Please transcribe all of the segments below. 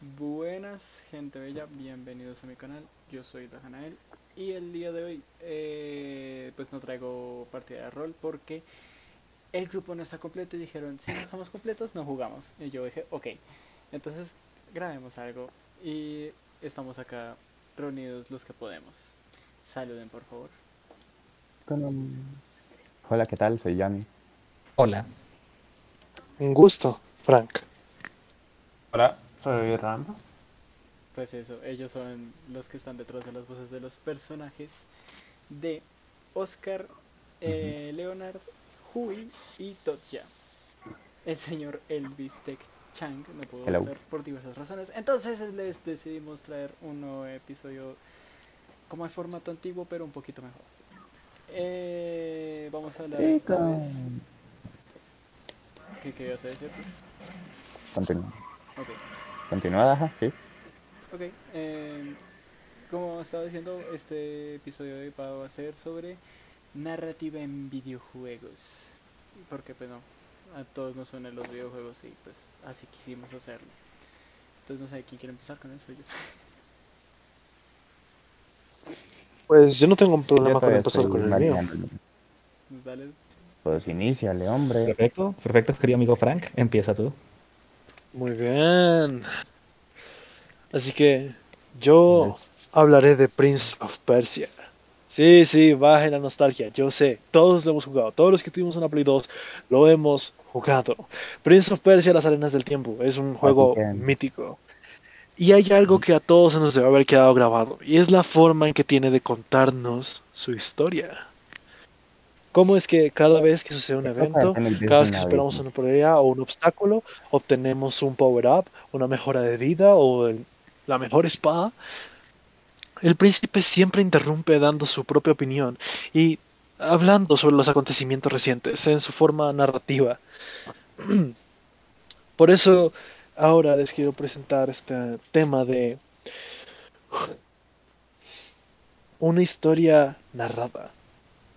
Buenas, gente bella, bienvenidos a mi canal. Yo soy Dajanael y el día de hoy, eh, pues no traigo partida de rol porque el grupo no está completo y dijeron: Si no estamos completos, no jugamos. Y yo dije: Ok, entonces grabemos algo y estamos acá reunidos los que podemos. Saluden, por favor. Hola, ¿qué tal? Soy Yami. Hola. Un gusto, Frank. Hola, soy Rando. Pues eso, ellos son los que están detrás de las voces de los personajes de Oscar, eh, Leonard, Hui y Totja. El señor Elvis Tech Chang no pudo Hello. estar por diversas razones. Entonces les decidimos traer un nuevo episodio como el formato antiguo, pero un poquito mejor. Eh, vamos a hablar esta vez. ¿Qué querías decir? Continúa. Ok. Continúa, Daja, sí. Ok, eh, como estaba diciendo, este episodio de hoy va a ser sobre narrativa en videojuegos. Porque, pues no, a todos nos suenan los videojuegos y pues así quisimos hacerlo. Entonces, no sé, ¿quién quiere empezar con eso? Yo. Pues yo no tengo un problema con empezar con el mío. Pues Dale. Pues iníciale, hombre. Perfecto, perfecto, querido amigo Frank. Empieza tú. Muy bien. Así que yo hablaré de Prince of Persia. Sí, sí, baje la nostalgia, yo sé, todos lo hemos jugado, todos los que tuvimos una Play 2 lo hemos jugado. Prince of Persia, las arenas del tiempo, es un juego mítico. Y hay algo que a todos se nos debe haber quedado grabado, y es la forma en que tiene de contarnos su historia. ¿Cómo es que cada vez que sucede un evento, cada vez que superamos una pelea o un obstáculo, obtenemos un power-up, una mejora de vida o el- la mejor espada. El príncipe siempre interrumpe dando su propia opinión y hablando sobre los acontecimientos recientes en su forma narrativa. Por eso ahora les quiero presentar este tema de una historia narrada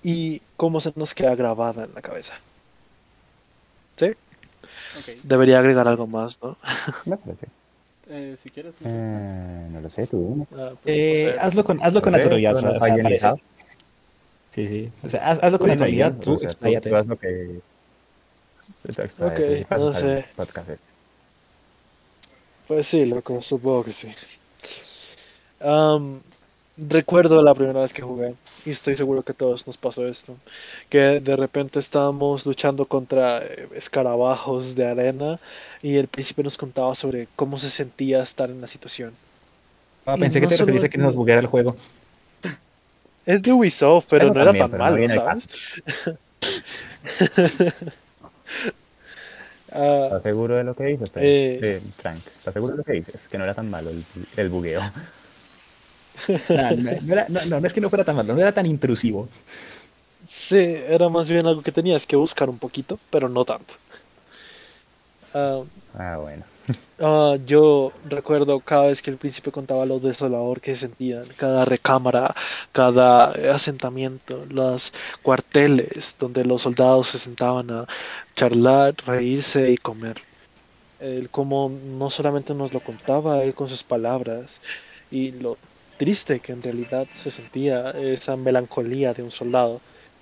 y cómo se nos queda grabada en la cabeza. ¿Sí? Ok, Debería agregar algo más, ¿no? Me parece. eh, si quieres. Eh, no lo sé, tú. Ah, pues, Eh, no sé. hazlo con, hazlo con No naturalidad. o no sea. Sí, sí. O sea, haz- hazlo con naturalidad. Tú, o sea, tú- expláyate. tú haz lo que... Ok, no sé. Pues sí, loco, supongo que sí. Am, recuerdo la primera vez que jugué, y estoy seguro que a todos nos pasó esto, que de repente estábamos luchando contra eh, escarabajos de arena y el príncipe nos contaba sobre cómo se sentía estar en la situación. Ah, pensé que te solo referías a que nos bugueara el juego. Es de Ubisoft, pero no era tan malo, ¿sabes? ¿Estás seguro de lo que dices, Frank? Eh. Eh, Frank? ¿Estás seguro de lo que dices? Que no era tan malo el, el bugueo. No, no, no era- no, no, no es que no fuera tan malo, no era tan intrusivo. Sí, era más bien algo que tenías que buscar un poquito, pero no tanto. Ah, Ah, bueno. ah, yo recuerdo cada vez que el príncipe contaba lo desolador que sentían, cada recámara, cada asentamiento, los cuarteles donde los soldados se sentaban a charlar, reírse y comer. Él como no solamente nos lo contaba él con sus palabras y lo triste que en realidad se sentía esa melancolía de un soldado,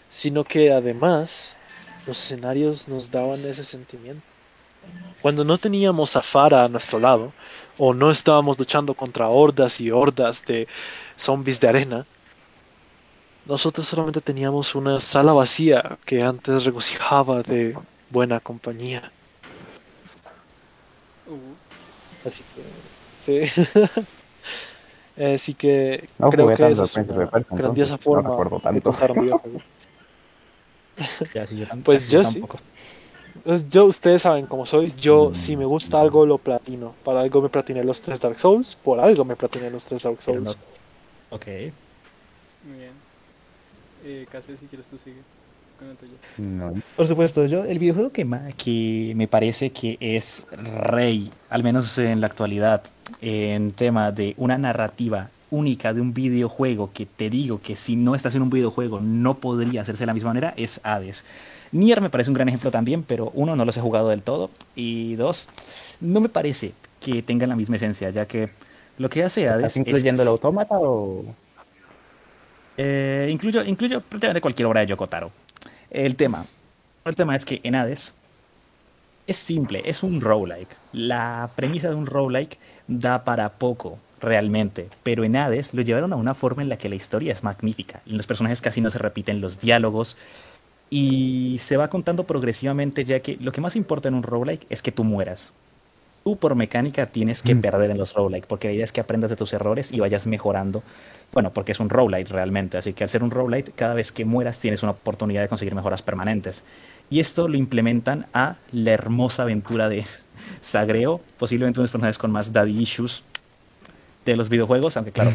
sino que además los escenarios nos daban ese sentimiento. Cuando no teníamos a Farah a nuestro lado, o no estábamos luchando contra hordas y hordas de zombies de arena, nosotros solamente teníamos una sala vacía que antes regocijaba de buena compañía. Uh, Así que, sí. Así que No creo jugué que es una de Persia, grandiosa entonces, no forma recuerdo de tanto. videojuego. Ya, sí, yo Pues sí, yo sí. tampoco. Eh, Yo, ustedes saben cómo soy, yo Mm. si me gusta algo lo platino. Para algo me platiné los tres Dark Souls, por algo me platiné los tres Dark Souls. no- Ok. muy bien. Eh, Casi, si quieres, tú sigue con el tuyo. No. Por supuesto, yo el videojuego que, que me parece que es rey, al menos en la actualidad, en tema de una narrativa única de un videojuego que te digo que si no estás en un videojuego no podría hacerse de la misma manera, es Hades. Nier me parece un gran ejemplo también, pero uno, no los he jugado del todo, y dos, no me parece que tengan la misma esencia, ya que lo que hace Hades ¿Estás incluyendo es, el autómata o...? Eh, incluyo, incluyo prácticamente cualquier obra de Yokotaro. El tema, el tema es que en Hades es simple, es un roguelike. La premisa de un roguelike da para poco realmente, pero en Hades lo llevaron a una forma en la que la historia es magnífica. Los personajes casi no se repiten, los diálogos y se va contando progresivamente, ya que lo que más importa en un roguelike es que tú mueras. Tú por mecánica tienes que Mm. perder en los roguelike, porque la idea es que aprendas de tus errores y vayas mejorando. Bueno, porque es un roguelite realmente, así que al ser un roguelite, cada vez que mueras tienes una oportunidad de conseguir mejoras permanentes. Y esto lo implementan a la hermosa aventura de Sagreo, posiblemente uno de los personajes con más daddy issues de los videojuegos, aunque claro,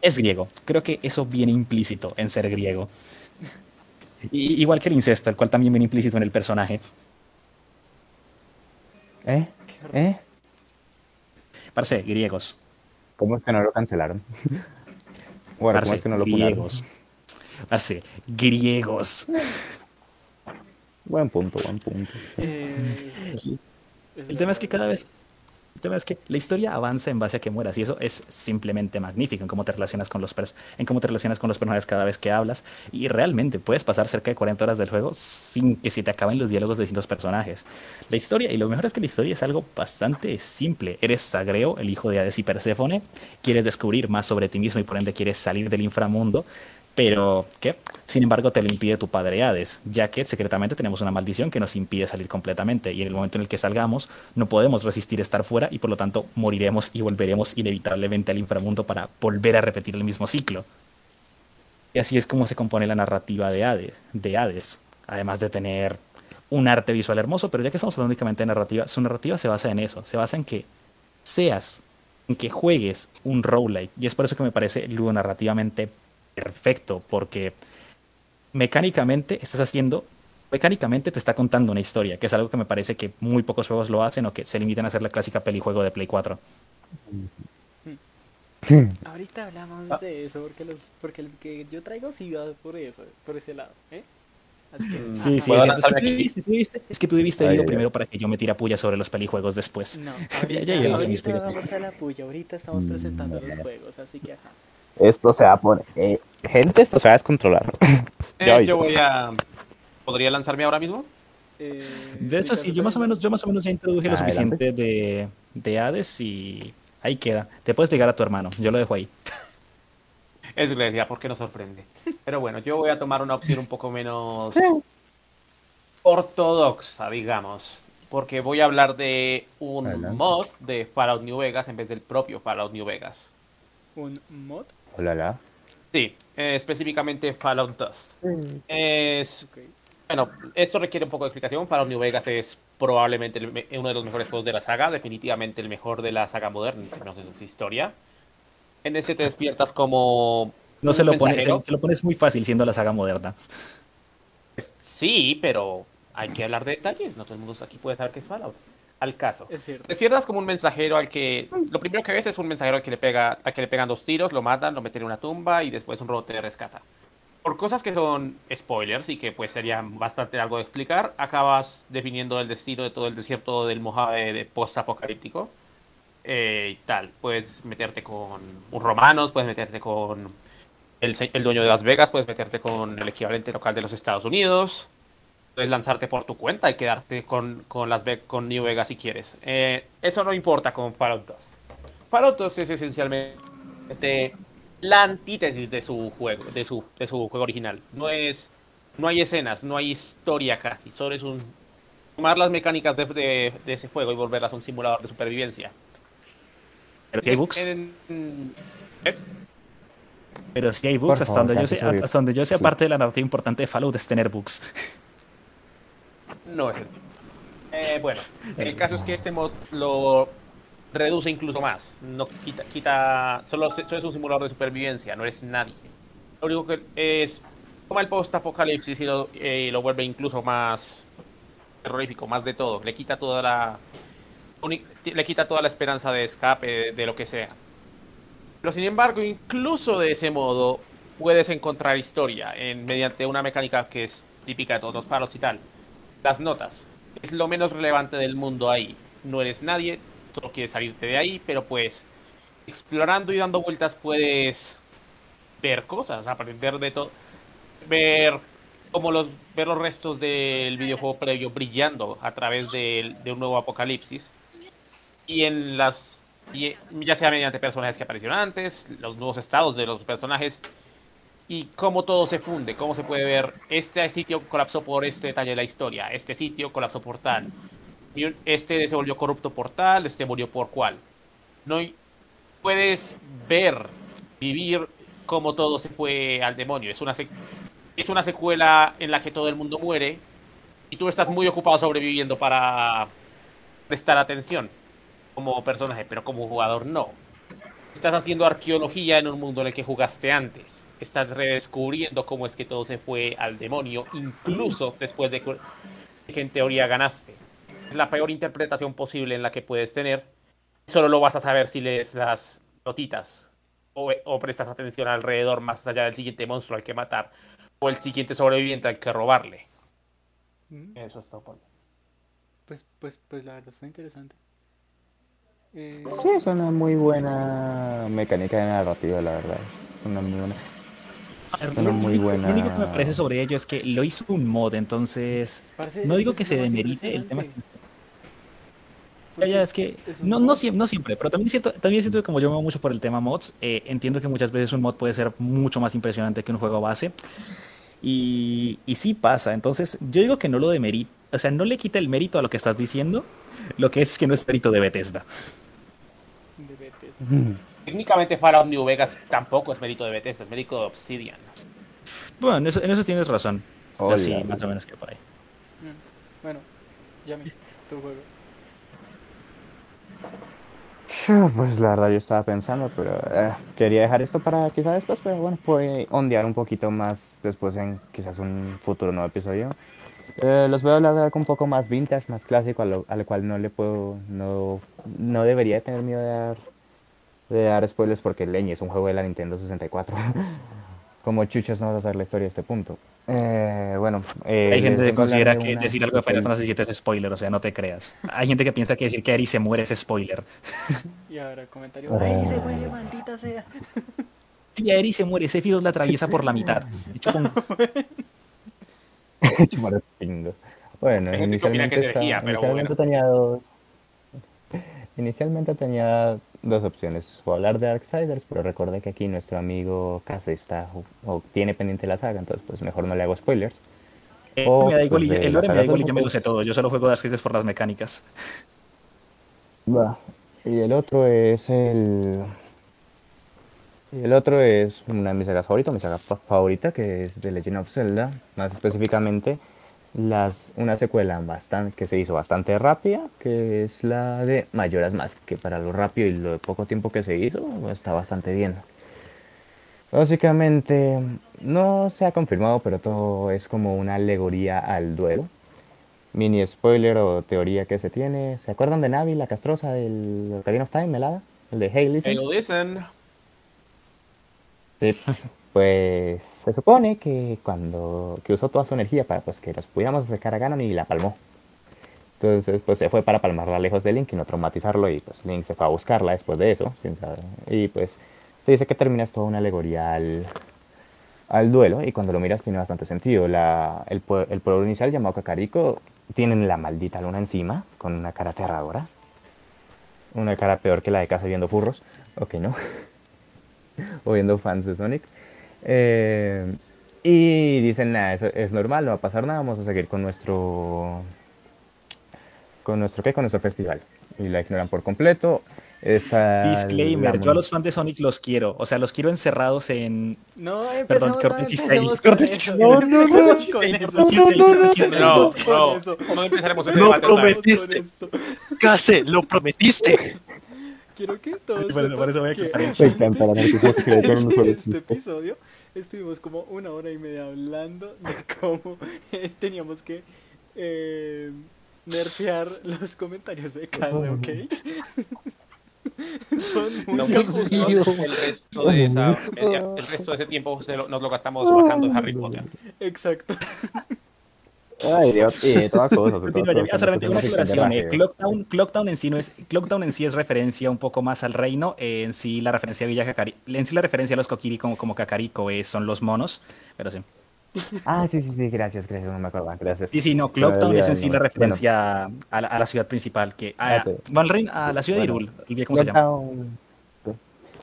es griego. Creo que eso viene implícito en ser griego. Y- igual que el incesto, el cual también viene implícito en el personaje. ¿Eh? ¿Eh? Parece, griegos. ¿Cómo es que no lo cancelaron? bueno, ¿cómo Parce, es que no lo griegos. Parce, griegos. Buen punto, buen punto. Eh, El tema es que cada vez. El tema es que la historia avanza en base a que mueras y eso es simplemente magnífico en cómo te relacionas con los en cómo te relacionas con los personajes cada vez que hablas y realmente puedes pasar cerca de 40 horas del juego sin que se te acaben los diálogos de distintos personajes. La historia y lo mejor es que la historia es algo bastante simple. Eres Sagreo, el hijo de Hades y Perséfone, quieres descubrir más sobre ti mismo y por ende quieres salir del inframundo, pero ¿qué? Sin embargo, te lo impide tu padre Hades, ya que secretamente tenemos una maldición que nos impide salir completamente y en el momento en el que salgamos no podemos resistir estar fuera y por lo tanto moriremos y volveremos inevitablemente al inframundo para volver a repetir el mismo ciclo. Y así es como se compone la narrativa de Hades, de además de tener un arte visual hermoso, pero ya que estamos hablando únicamente de narrativa, su narrativa se basa en eso, se basa en que seas, en que juegues un roguelike, y es por eso que me parece ludonarrativamente perfecto, porque mecánicamente estás haciendo, mecánicamente te está contando una historia, que es algo que me parece que muy pocos juegos lo hacen o que se limitan a hacer la clásica pelijuego de Play 4. ahorita hablamos de eso porque los porque el que yo traigo sí va por eso, por ese lado, ¿eh? Así que, Sí, ajá. sí, ¿Puedo es, que tú debiste, es que tú debiste ay, primero para que yo me tire puya sobre los pelijuegos después. No, Ya- ahorita, ya mis ahorita vamos a la puya, ahorita estamos presentando los juegos, así que ajá. Esto se va a poner... gente, esto se va a descontrolar. Eh, yo voy a. ¿Podría lanzarme ahora mismo? Eh, De hecho, sí, yo más o menos, yo más o menos ya introduje lo Adelante. suficiente de, de Hades y ahí queda. Te puedes llegar a tu hermano, yo lo dejo ahí. Es Grecia, porque nos sorprende. Pero bueno, yo voy a tomar una opción un poco menos ortodoxa, digamos. Porque voy a hablar de un Adelante. mod de Fallout New Vegas en vez del propio Fallout New Vegas. un mod, Hola, la. Sí, eh, específicamente Fallout Dust. Es, bueno, esto requiere un poco de explicación. Fallout New Vegas es probablemente el uno de los mejores juegos de la saga, definitivamente el mejor de la saga moderna en términos de su historia. En ese te despiertas como No se lo, pones, se lo pones muy fácil siendo la saga moderna. Pues, sí, pero hay que hablar de detalles. No todo el mundo aquí puede saber qué es Fallout. Al caso. Es cierto. Despiertas como un mensajero al que. Lo primero que ves es un mensajero al que le pega, al que le pegan dos tiros, lo matan, lo meten en una tumba y después un robot te rescata. Por cosas que son spoilers y que pues sería bastante algo de explicar, acabas definiendo el destino de todo el desierto del Mojave de post-apocalíptico. Eh, y tal. Puedes meterte con un romanos, puedes meterte con el, el dueño de Las Vegas, puedes meterte con el equivalente local de los Estados Unidos. Puedes lanzarte por tu cuenta y quedarte con, con, Las con New Vegas si quieres. Eh, eso no importa con Fallout 2. Fallout 2 es esencialmente la antítesis de su juego, de su, de su juego original. No es, no hay escenas, no hay historia casi. Solo es un tomar las mecánicas de, de- de ese juego y volverlas a un simulador de supervivencia. Pero si hay bugs, En- ¿eh? pero si hay bugs, hasta favor, donde yo sé, gracias, Javier. hasta donde yo sé, Sí. aparte de la narrativa importante de Fallout es tener bugs. No es el eh, Bueno, el caso es que este mod lo reduce incluso más. No quita, quita solo, solo es un simulador de supervivencia, no eres nadie. Lo único que es toma el post-apocalipsis y lo, eh, lo vuelve incluso más terrorífico, más de todo. Le quita toda la le quita toda la esperanza de escape, de lo que sea. Pero sin embargo, incluso de ese modo, puedes encontrar historia en, mediante una mecánica que es típica de todos los palos y tal. Las notas. Es lo menos relevante del mundo ahí. No eres nadie, solo quieres salirte de ahí, pero pues explorando y dando vueltas puedes ver cosas, aprender de todo, ver como los ver los restos del videojuego previo brillando a través de, de un nuevo apocalipsis y en las y, ya sea mediante personajes que aparecieron antes, los nuevos estados de los personajes y cómo todo se funde, cómo se puede ver este sitio colapsó por este detalle de la historia, este sitio colapsó por tal, este se volvió corrupto por tal, este murió por cual. No puedes ver, vivir cómo todo se fue al demonio. Es una es una secuela en la que todo el mundo muere y tú estás muy ocupado sobreviviendo para prestar atención como personaje, pero como jugador no. Estás haciendo arqueología en un mundo en el que jugaste antes. Estás redescubriendo cómo es que todo se fue al demonio, incluso después de que en teoría ganaste. Es la peor interpretación posible en la que puedes tener. Solo lo vas a saber si lees las notitas o, o prestas atención alrededor más allá del siguiente monstruo al que matar o el siguiente sobreviviente al que robarle. Mm, Eso es todo. Pues, pues, pues la verdad está interesante. Eh, Sí, es una muy buena mecánica de narrativa, la verdad. Una muy buena. Lo muy único- buena- Lo único que me parece sobre ello es que lo hizo un mod, entonces parece- no digo que se demerite, el tema es impresionante. Ya, ya, es que Es no, siempre, pero también siento, también siento que como yo me muevo mucho por el tema mods, eh, entiendo que muchas veces un mod puede ser mucho más impresionante que un juego base. Y, y sí pasa, entonces yo digo que no lo demerita, o sea, no le quita el mérito a lo que estás diciendo, lo que es que no es mérito de Bethesda. Bethesda. Técnicamente Fallout New Vegas tampoco es mérito de Bethesda, es mérito de Obsidian. Bueno, en eso, en eso tienes razón. Hola. Así, más o menos que por ahí. Mm, Bueno, Yami, tu juego. Pues la verdad yo estaba pensando, pero eh, quería dejar esto para quizás después, pero bueno, puede ondear un poquito más después en quizás un futuro nuevo episodio. Eh, los voy a hablar de algo un poco más vintage, más clásico, a lo- al cual no le puedo, no, no debería tener miedo de dar, de dar spoilers porque Leñe es un juego de la Nintendo 64. Como chuchos no vas a saber la historia de este punto. Eh, bueno, eh, Hay gente que a considera de que una decir algo de Final Fantasy VII es spoiler, o sea, no te creas. Hay gente que piensa que decir que Eri se muere es spoiler. Y ahora comentario. Oh. ¡Ay, se muere, maldita sea! Si Eri se muere, Sephiroth la atraviesa por la mitad. Bueno, inicialmente, es herejía, estaba- pero inicialmente bueno. tenía dos. Inicialmente tenía dos opciones. O hablar de Darksiders, pero recordé que aquí nuestro amigo Case está o tiene pendiente la saga, entonces pues mejor no le hago spoilers. eh, Oh, me da igual, y- pues el lore me da igual y ya me lo sé todo. Yo solo juego Dark Souls por las mecánicas. Y el otro es el. Y el otro es una de mis sagas favoritas, mi saga fa- favorita, que es The Legend of Zelda. Más específicamente, las, una secuela bastante, que se hizo bastante rápida, que es la de Mayoras Más, que para lo rápido y lo poco tiempo que se hizo, está bastante bien. Básicamente, no se ha confirmado, pero todo es como una alegoría al duelo mini spoiler o teoría que se tiene. ¿Se acuerdan de Navi, la castrosa del Ocarina of Time, helada? El de Hey, listen. Hey, listen. Sí. Pues se supone que cuando que usó toda su energía para pues que los pudiéramos sacar a Ganon y la palmó. Entonces pues se fue para palmarla lejos de Link y no traumatizarlo y pues Link se fue a buscarla después de eso. sin saber. Y pues se dice que termina toda una alegoría al, duelo y cuando lo miras tiene bastante sentido. La, el, el pueblo inicial llamado Kakariko tienen la maldita luna encima con una cara aterradora. Una cara peor que la de casa viendo furros. Ok, ¿no? o viendo fans de Sonic. Eh, y dicen, nada, eso es normal, no va a pasar nada, vamos a seguir con nuestro... ¿Con nuestro qué? Con nuestro festival. Y la ignoran por completo. Esta, Disclaimer, la yo a los fans de Sonic los quiero. O sea, los quiero encerrados en... No, Perdón, corta no. No, No, no, no. No, Con no, eso. no Quiero que todos Sí, eso- por eso voy a quitar que unos este chistes. episodio estuvimos como una hora y media hablando de cómo eh, teníamos que eh, nerfear los comentarios de Case, ¿ok? Son Lo muy Dios justo mío. el resto de esa, el, el resto de ese tiempo se lo- nos lo gastamos bajando Harry Potter. Exacto. Ay, Dios, y todas cosas. de Continúa, cosas, solamente una aclaración. eh, raje. Clocktown, Clocktown en sí no es, Clocktown en sí es referencia un poco más al reino. eh, en sí la referencia a Villa Cacari, en sí la referencia a los Kokiri como, como Kakariko eh, son los monos, pero sí. Ah, sí, sí, sí, gracias, gracias, no me acuerdo, gracias. Sí, sí, no, ya es en sí la bueno. referencia a, la, a la ciudad principal, que a, bueno, reino- a la ciudad Bueno. de Irul, cómo se llama. Clockdown.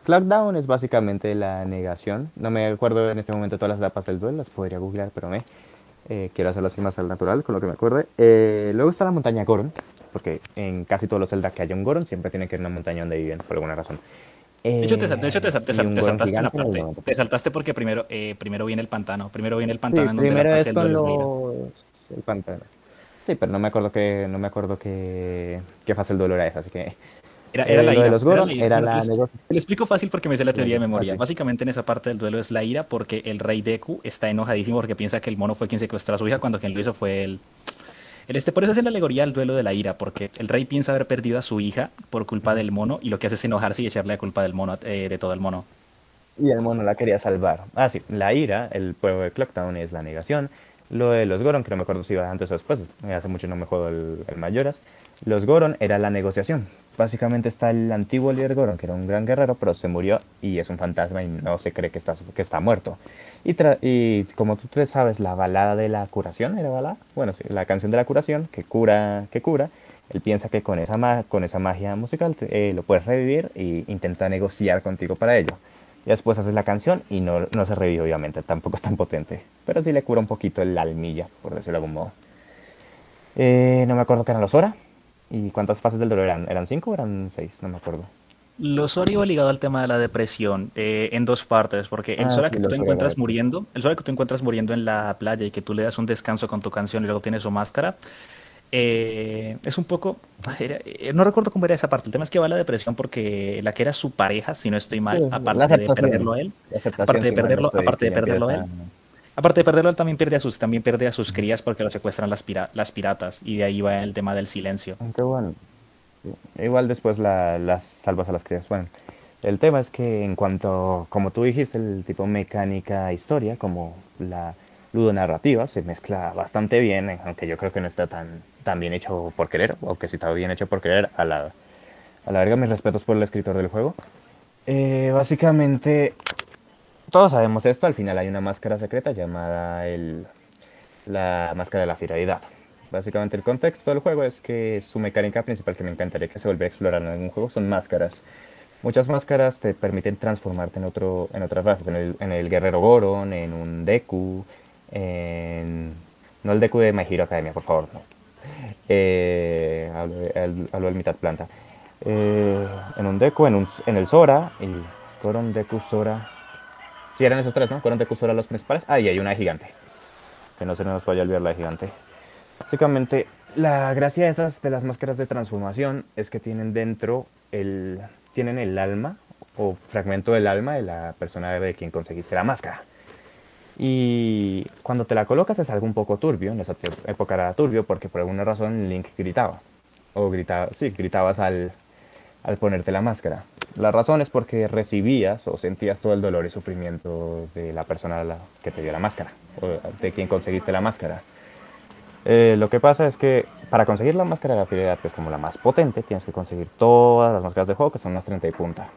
Clockdown es básicamente la negación. No me acuerdo en este momento todas las etapas del duelo, las podría googlear, pero me eh, quiero hacerlo así más al natural, con lo que me acuerde. Eh, luego está la montaña Goron, porque en casi todos los Zelda que haya un Goron siempre tiene que haber una montaña donde viven, por alguna razón. De hecho, te, de hecho, te, te Eh, te saltaste en el parte. Te saltaste porque primero, eh, primero viene el pantano. Primero viene el Sí, pantano en donde primero la es con los... el pantano. Sí, pero no me acuerdo que no me acuerdo que qué fase el duelo era esa, así que Era, era eh, la lo ira. de los Goron era la pues. Te explico fácil porque me sé la teoría de memoria. Básicamente en esa parte del duelo es la ira porque el rey Deku está enojadísimo porque piensa que el mono fue quien secuestró a su hija cuando quien lo hizo fue él. El este, por eso es la alegoría del duelo de la ira, porque el rey piensa haber perdido a su hija por culpa del mono y lo que hace es enojarse y echarle la culpa del mono, eh, de todo el mono. Y el mono la quería salvar. Ah, sí, la ira, el pueblo de Clocktown es la negación. Lo de los Goron, que no me acuerdo si iba antes o después, hace mucho no me juego el, el Mayoras. Los Goron era la negociación. Básicamente está el antiguo líder Goron, que era un gran guerrero, pero se murió y es un fantasma y no se cree que está, que está muerto. Y, como tú sabes, la balada de la curación, ¿era balada? Bueno, sí, la canción de la curación, que cura, que cura. Él piensa que con esa, con esa magia musical eh, lo puedes revivir e intenta negociar contigo para ello. Y después haces la canción y no, no se revive, obviamente, tampoco es tan potente. Pero sí le cura un poquito el almilla, por decirlo de algún modo. Eh, no me acuerdo que eran los Hora. ¿Y cuántas fases del dolor eran? ¿Eran cinco o eran seis? No me acuerdo. Los iba ligado al tema de la depresión eh, en dos partes, porque el Ah, sí, que tú te encuentras muriendo, el Sora que tú encuentras muriendo en la playa y que tú le das un descanso con tu canción y luego tienes su máscara, eh, es un poco, era- eh, no recuerdo cómo era esa parte. El tema es que va a la depresión porque la que era su pareja, si no estoy mal, Sí, aparte de perderlo a él, Aparte de perderlo- aparte de perderlo empieza- aparte de perderlo él también pierde a sus, también pierde a sus crías porque lo secuestran las, pira- las piratas y de ahí va el tema del silencio. Bueno, igual después la- las salvas a las crías. Bueno, el tema es que en cuanto, como tú dijiste, el tipo mecánica historia, como la ludonarrativa, se mezcla bastante bien, eh, aunque yo creo que no está tan, tan bien hecho por querer, o que si está bien hecho por querer, a la verga, mis respetos por el escritor del juego. Eh, básicamente, todos sabemos esto, al final hay una máscara secreta llamada el, la máscara de la fidelidad. Básicamente el contexto del juego es que su mecánica principal que me encantaría que se volviera a explorar en algún juego son máscaras. Muchas máscaras te permiten transformarte en, otro, en otras razas, en el, guerrero Goron, en un Deku, en... No el Deku de My Hero Academia, por favor, no. Eh, hablo, de- hablo del mitad planta. Eh, en un Deku, en, un, en el Sora, y Goron, Deku, Sora... Sí, eran esos tres, ¿no? Deku, Sora los principales. Ah, y hay una gigante. Que no se nos vaya a olvidar la gigante. Básicamente, la gracia de esas de las máscaras de transformación es que tienen dentro el tienen el alma o fragmento del alma de la persona de quien conseguiste la máscara. Y cuando te la colocas es algo un poco turbio, en esa época era turbio porque por alguna razón Link gritaba. O gritaba, sí, gritabas al, al ponerte la máscara. La razón es porque recibías o sentías todo el dolor y sufrimiento de la persona a la que te dio la máscara, o de quien conseguiste la máscara. Eh, lo que pasa es que para conseguir la máscara de la fidelidad, que es como la más potente, tienes que conseguir todas las máscaras de juego, que son las 30 y punta.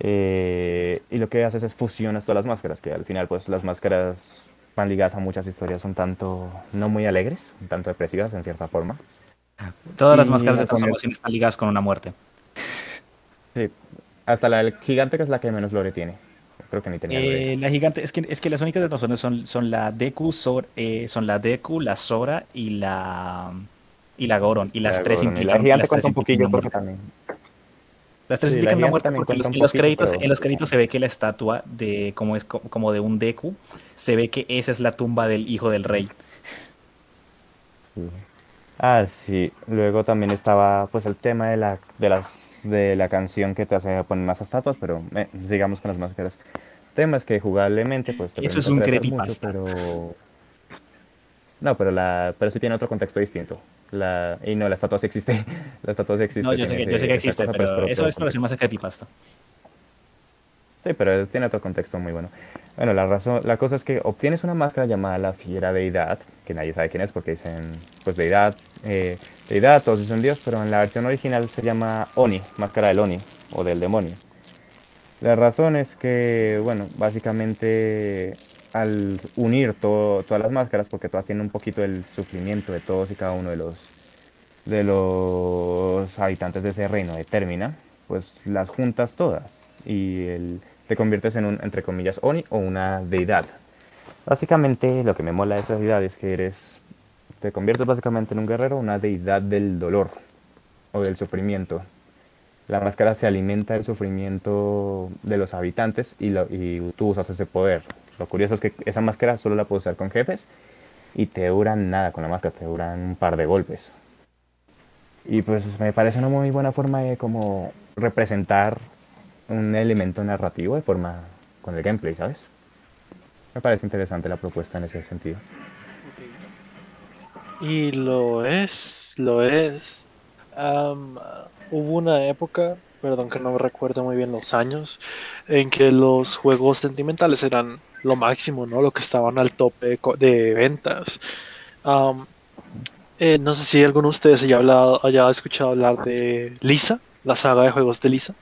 Eh, y lo que haces es fusionas todas las máscaras, que al final pues las máscaras van ligadas a muchas historias un tanto no muy alegres, un tanto depresivas en cierta forma. Todas las Y máscaras de transformación están ligadas con una muerte. Sí, hasta la del gigante que es la que menos lore tiene. Creo que ni tenía lore. Eh, la gigante, es que, es que las únicas de transformaciones son, son la Deku, Sor- eh, son la Deku, la Sora y la y la Goron. Y las La tres Goron. Implican La gigante las tres cuenta un implican poquillo una porque muerte. también. Las tres Sí, la implican una gigante muerte porque los- en los créditos, pero- en los créditos se ve que la estatua de como es co- como de un Deku, se ve que esa es la tumba del hijo del rey. Sí. Ah, sí. Luego también estaba pues el tema de la, de las, de la canción que te hace poner más estatuas, pero eh, sigamos con las máscaras. El tema es que jugablemente pues te Eso es un mucho, creepypasta. pero... No, pero la, pero sí tiene otro contexto distinto. La, y no, la estatua sí existe. La estatua sí existe. No, yo sé que, yo sé que existe, cosa, pero eso es para ser más creepypasta. Sí, pero tiene otro contexto muy bueno. Bueno, la razón, la cosa es que obtienes una máscara llamada la fiera deidad, que nadie sabe quién es porque dicen, pues deidad, eh, deidad, todos dicen dios, pero en la versión original se llama Oni, máscara del Oni o del demonio. La razón es que, bueno, básicamente al unir todo- todas las máscaras, porque todas tienen un poquito el sufrimiento de todos y cada uno de los de los habitantes de ese reino de Termina, pues las juntas todas y el- te conviertes en un, entre comillas, Oni o una deidad. Básicamente lo que me mola de esa deidad es que eres, te conviertes básicamente en un guerrero, una deidad del dolor o del sufrimiento. La máscara se alimenta del sufrimiento de los habitantes y, lo- y tú usas ese poder. Lo curioso es que esa máscara solo la puedes usar con jefes y te duran nada con la máscara, te duran un par de golpes. Y pues me parece una muy buena forma de como representar un elemento narrativo de forma con el gameplay, ¿sabes? Me parece interesante la propuesta en ese sentido. Y lo es, lo es. Am, hubo una época, perdón que no recuerdo muy bien los años, en que los juegos sentimentales eran lo máximo, ¿no? Lo que estaban al tope de ventas. Am, eh, no sé si alguno de ustedes haya, hablado, haya escuchado hablar de Lisa, la saga de juegos de Lisa.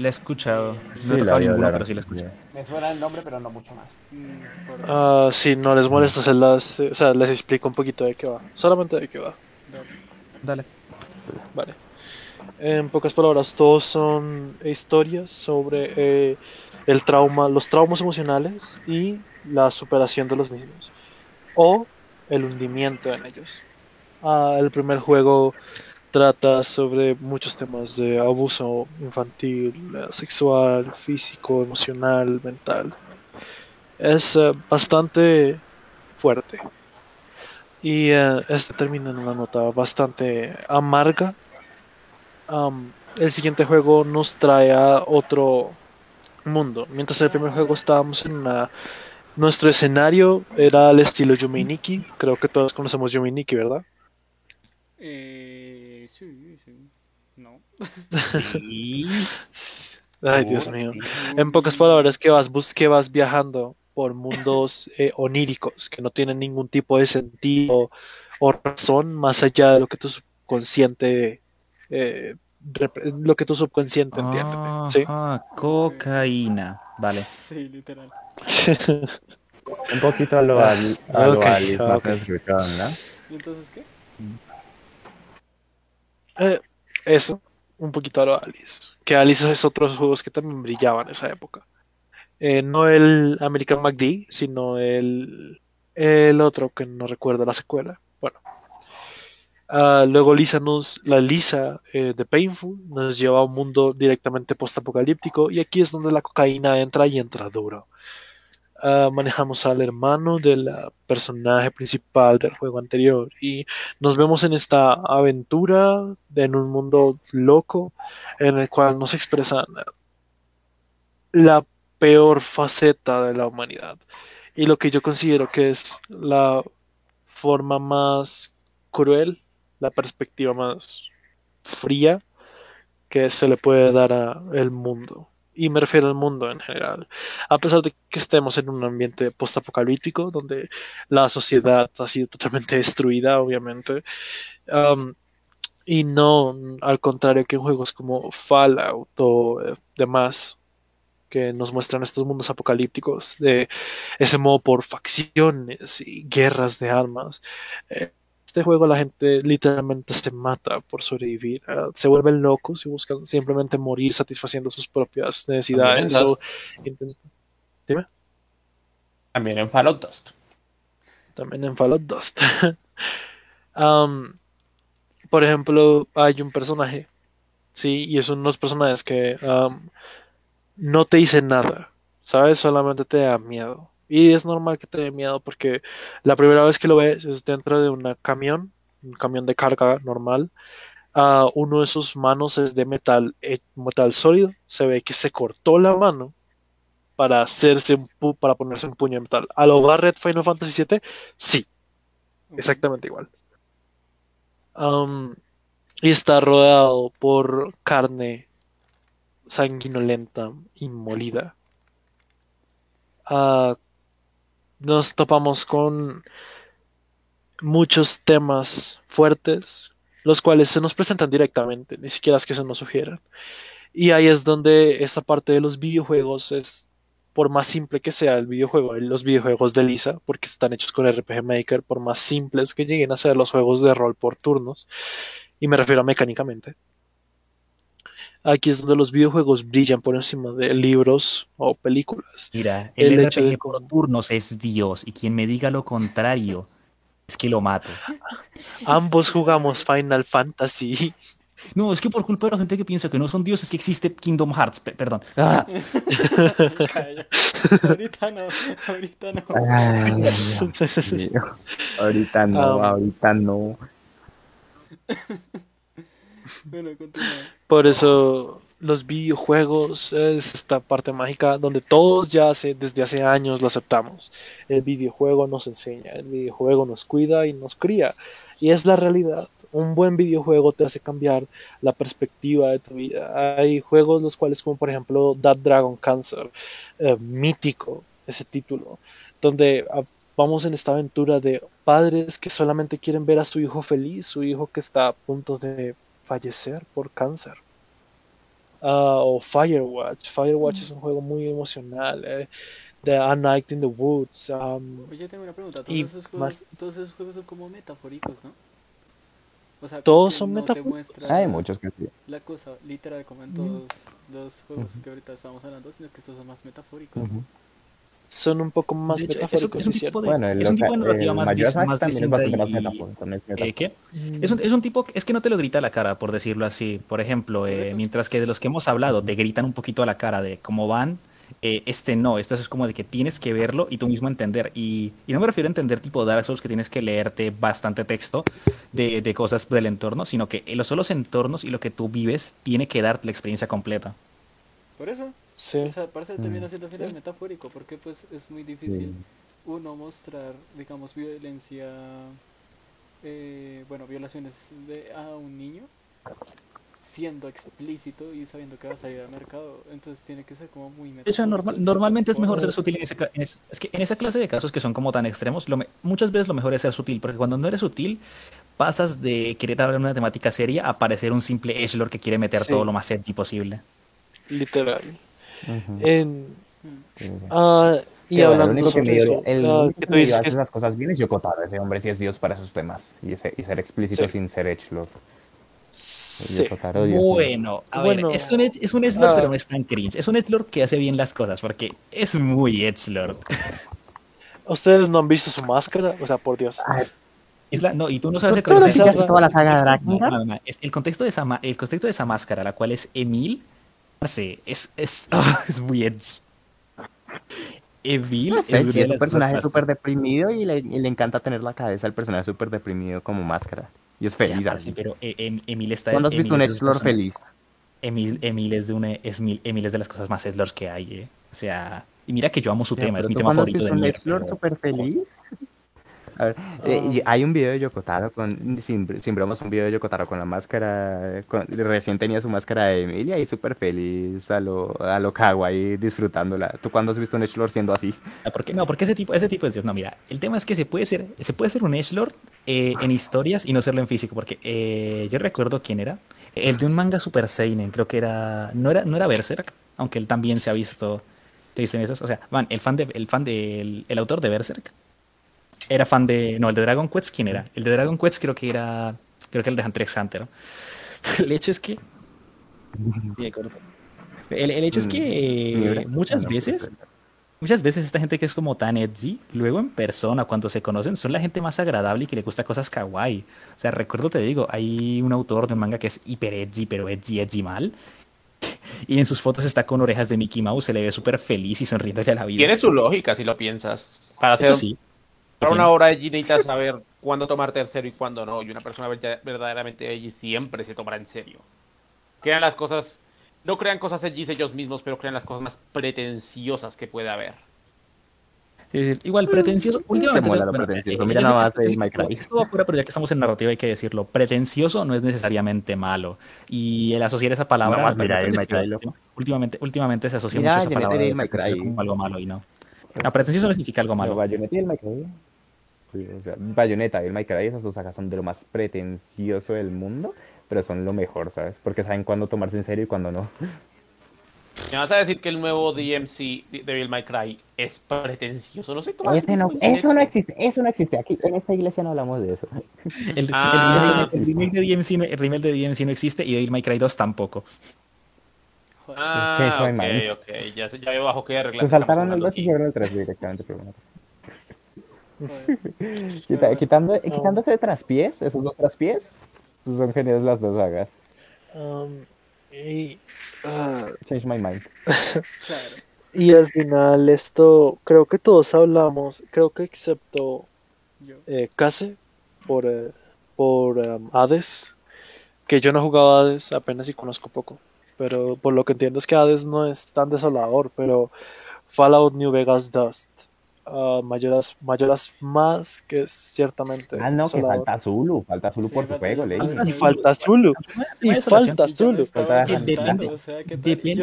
La he escuchado. Sí, No he la tocado vi ninguno, hablar. pero sí la he escuchado. Me suena el nombre, pero no mucho más. Mm, Ah, si no les molesta, se las, eh, o sea, les explico un poquito de qué va. Solamente de qué va. Dale. Vale. En pocas palabras, todos son historias sobre eh, el trauma, los traumas emocionales y la superación de los mismos. O el hundimiento en ellos. Ah, el primer juego trata sobre muchos temas de abuso infantil, eh, sexual, físico, emocional, mental. Es eh, bastante fuerte. Y eh, este termina en una nota bastante amarga. Am, el siguiente juego nos trae a otro mundo. Mientras en el primer juego estábamos en una... Nuestro escenario era al estilo Yumi Nikki. Creo que todos conocemos Yumi Nikki, ¿verdad? Eh. Ay, Dios mío. En pocas palabras, que vas, bus que vas viajando por mundos eh, oníricos que no tienen ningún tipo de sentido o razón más allá de lo que tu subconsciente eh, lo que tu subconsciente entiende. ¿sí? Ajá, cocaína. Vale. Sí, literal. Un poquito a lo, al, a lo Ok, Alice ok. Madness Return, ¿no? ¿Y entonces qué? Eh, eso, un poquito a lo Alice. Que Alice es otros juegos que también brillaban en esa época. Eh, no el American McD, sino el, el otro que no recuerdo la secuela. Bueno. Ah, luego Lisa nos, la Lisa eh, de Painful nos lleva a un mundo directamente postapocalíptico y aquí es donde la cocaína entra y entra duro. Ah, manejamos al hermano del ah, personaje principal del juego anterior y nos vemos en esta aventura en un mundo loco en el cual nos expresan la peor faceta de la humanidad y lo que yo considero que es la forma más cruel, la perspectiva más fría que se le puede dar a el mundo. Y me refiero al mundo en general. A pesar de que estemos en un ambiente postapocalíptico donde la sociedad ha sido totalmente destruida, obviamente. Um, y no al contrario que en juegos como Fallout o eh, demás que nos muestran estos mundos apocalípticos de ese modo por facciones y guerras de armas. Eh, este juego la gente literalmente se mata por sobrevivir, ah, se vuelven locos y buscan simplemente morir satisfaciendo sus propias necesidades. También o intent- Dime. También en Fallout Dust. También en Fallout Dust. Am, por ejemplo, hay un personaje, sí, y es uno de los personajes que no te dice nada, ¿sabes? Solamente te da miedo. Y es normal que te dé miedo porque la primera vez que lo ves es dentro de un camión, un camión de carga normal. Ah, uno de sus manos es de metal, eh, metal sólido. Se ve que se cortó la mano para hacerse un pu- para ponerse un puño de metal. A lo Barret Final Fantasy VII, sí, exactamente igual. Y está rodeado por carne sanguinolenta y molida. ah, nos topamos con muchos temas fuertes, los cuales se nos presentan directamente, ni siquiera es que se nos sugieran. Y ahí es donde esta parte de los videojuegos es, por más simple que sea el videojuego, los videojuegos de Lisa, porque están hechos con RPG Maker, por más simples que lleguen a ser los juegos de rol por turnos, y me refiero a mecánicamente, aquí es donde los videojuegos brillan por encima de libros o películas. Mira, el, El RPG hecho de por turnos es Dios y quien me diga lo contrario es que lo mato. Ambos jugamos Final Fantasy. No, es que por culpa de la gente que piensa que no son dioses que existe Kingdom Hearts, pe- perdón. Ah, ahorita no, ahorita no. Ay. Ahorita no, Um, ahorita no. Bueno, continúa. Por eso los videojuegos es esta parte mágica donde todos ya hace, desde hace años lo aceptamos. El videojuego nos enseña, el videojuego nos cuida y nos cría. Y es la realidad. Un buen videojuego te hace cambiar la perspectiva de tu vida. Hay juegos los cuales como por ejemplo That Dragon Cancer, eh, mítico ese título, donde ah, vamos en esta aventura de padres que solamente quieren ver a su hijo feliz, su hijo que está a punto de fallecer por cáncer. Ah, o Firewatch. Firewatch es un juego muy emocional. eh, The A Night in the Woods. um, Oye, tengo una pregunta. Todos, Y esos juegos, más- todos esos juegos son como metafóricos, ¿no? O sea, Todos que son no metafóricos. muestra Hay muchos que sí. La cosa, literal, como en todos los juegos que ahorita estamos hablando, sino que estos son más metafóricos. ¿no? Son un poco más hecho, metafóricos, es un tipo de, Bueno, el, es un tipo de narrativa más, dis- más es distinta y... es ¿Eh. Es un, es un tipo, es que no te lo grita a la cara, por decirlo así. Por ejemplo, eh, mientras que de los que hemos hablado te gritan un poquito a la cara de cómo van, eh, este no, este es como de que tienes que verlo y tú mismo entender. Y, y no me refiero a entender tipo Dark Souls que tienes que leerte bastante texto de, de cosas del entorno, sino que los solos entornos y lo que tú vives tiene que darte la experiencia completa. Por eso, Sí. o sea, parece Mm. termina siendo al final metafórico, porque pues es muy difícil uno mostrar, digamos, violencia, eh, bueno, violaciones de, a un niño siendo explícito y sabiendo que va a salir al mercado, entonces tiene que ser como muy De hecho, normal- metafórico, normalmente es mejor ser sutil en ese, ca- en es, es que en esa clase de casos que son como tan extremos, lo me- muchas veces lo mejor es ser sutil, porque cuando no eres sutil, pasas de querer hablar de una temática seria a parecer un simple edgelord que quiere meter Sí. todo lo más edgy posible. Literal. Ujú. En. Sí. ah, y Sí, bueno, el hablando único que sobre medio, eso, el ah, único que que tú dices hace que es- esas cosas bien es Yokotaro. Ese hombre sí es Dios para esos temas. Y, ese- y ser explícito Sí. sin ser edgelord. sí. Yokotaro. Bueno, a Bueno. ver, es un, edge- es un edgelord, Ah. pero no es tan cringe. Es un edgelord que hace bien las cosas, porque es muy edgelord. Ustedes no han visto su máscara, o sea, por Dios. Es la- no, y tú no sabes contexto. toda la saga de contexto de esa, el contexto de esa máscara, la cual es Emil, parce, es, es, ah, es muy edgy. Emil No es sé, un personaje súper deprimido y le, y le encanta tener la cabeza al personaje súper deprimido como máscara. Y es Ya, feliz parce, así. pero eh, em- Emil está ¿Cuándo has Emil visto un personajes- feliz? Emil, Emil es de una, es, mil- Emil es de las cosas más edgelords que hay, eh. O sea, y mira que yo amo su tema, es mi ¿tú tema favorito de un Nier, Explore pero- súper feliz? A ver, eh, y hay un video de Yokotaro con, sin, sin bromas, un video de Yokotaro con la máscara, con- recién tenía su máscara de Emilia y súper feliz a lo, a lo kawaii disfrutándola. ¿Tú cuándo has visto un Edgelord siendo así? Ah, ¿Por qué? No, porque ese tipo, ese tipo es Dios. No, mira, el tema es que se puede ser, se puede ser un Edgelord eh, en historias y no serlo en físico, porque eh, yo recuerdo quién era. El de un manga Super Seinen, creo que era. No era, no era Berserk, aunque él también se ha visto. ¿Te dicen esos? O sea, man, el fan de, el fan del el autor de Berserk era fan de. No, el de Dragon Quest, ¿quién era? El de Dragon Quest creo que era. Creo que el de Hunter x Hunter. ¿no? El hecho es que. El, el hecho es que Mm, mira, muchas veces Muchas veces esta gente que es como tan edgy, luego en persona, cuando se conocen, son la gente más agradable y que le gusta cosas kawaii. O sea, recuerdo, te digo, hay un autor de un manga que es hiper edgy, pero edgy, edgy mal. Y en sus fotos está con orejas de Mickey Mouse, se le ve súper feliz y sonriéndole a la vida. Tiene su lógica si lo piensas. Para hacer sí. Para una hora allí necesitas saber cuándo tomar tercero y cuándo no. Y una persona verda- verdaderamente allí siempre se tomará en serio. Crean las cosas, no crean cosas allí ellos mismos, pero crean las cosas más pretenciosas que puede haber. Es decir, igual, pretencioso. Últimamente. mola lo bueno, pretencioso. eh, Mira nada más de esto- My Cry. Esto va fuera, pero ya que estamos en narrativa hay que decirlo. Pretencioso no es necesariamente malo. Y el asociar esa palabra. No más, mira, el loco. Últimamente, últimamente se asocia Mira, mucho esa yo no palabra de el como algo malo y no. No, pretencioso no significa algo No, malo. Bayonetta y el My Cry. Sí, o sea, Bayonetta y el esas dos sagas son de lo más pretencioso del mundo, pero son lo mejor, ¿sabes? Porque saben cuándo tomarse en serio y cuándo no. ¿Me vas a decir que el nuevo DMC de Devil May Cry es pretencioso? No sé cómo. Ese no, eso no existe, eso no existe. Aquí en esta iglesia no hablamos de eso. El, el Ah, remake- el remake de DMC, no- el remake de DMC no existe y Devil May Cry 2 tampoco. Ah, my ok, ok. Ya, ya veo bajo qué reglas. Se estamos saltaron el jugando 2 y llegaron al 3 directamente. Pero bueno. Quita- quitando, No. quitándose de traspiés, esos dos traspiés, son geniales las dos sagas. Um, y, ah, Change my mind. Claro. y al final esto, creo que todos hablamos, creo que excepto eh, Case por, eh, por um, Hades, que yo no he jugado a Hades, apenas y conozco poco, pero por lo que entiendo es que Hades no es tan desolador, pero Fallout New Vegas Dust, ah, Mayoras, Mayoras más que es ciertamente Ah, no, que falta Zulu, falta Zulu Sí, por su juego. Ah, y falta Zulu, y falta Zulu. depende- depende-